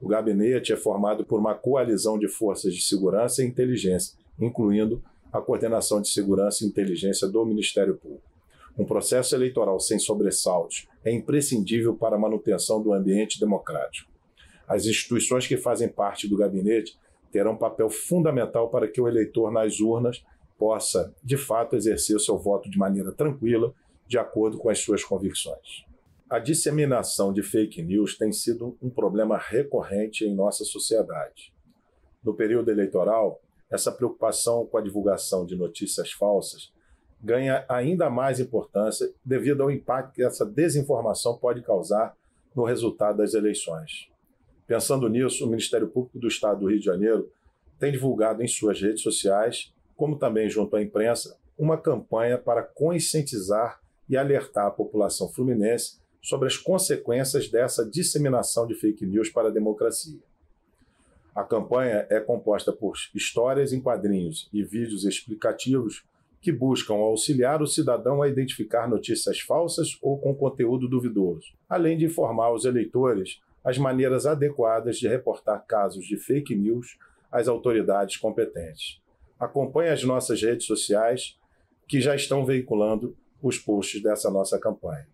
O gabinete é formado por uma coalizão de forças de segurança e inteligência, incluindo a coordenação de segurança e inteligência do Ministério Público. Um processo eleitoral sem sobressaltos é imprescindível para a manutenção do ambiente democrático. As instituições que fazem parte do gabinete terão um papel fundamental para que o eleitor nas urnas possa, de fato, exercer seu voto de maneira tranquila, de acordo com as suas convicções. A disseminação de fake news tem sido um problema recorrente em nossa sociedade. No período eleitoral, essa preocupação com a divulgação de notícias falsas ganha ainda mais importância devido ao impacto que essa desinformação pode causar no resultado das eleições. Pensando nisso, o Ministério Público do Estado do Rio de Janeiro tem divulgado em suas redes sociais, como também junto à imprensa, uma campanha para conscientizar e alertar a população fluminense sobre as consequências dessa disseminação de fake news para a democracia. A campanha é composta por histórias em quadrinhos e vídeos explicativos que buscam auxiliar o cidadão a identificar notícias falsas ou com conteúdo duvidoso, além de informar os eleitores as maneiras adequadas de reportar casos de fake news às autoridades competentes. Acompanhe as nossas redes sociais que já estão veiculando os posts dessa nossa campanha.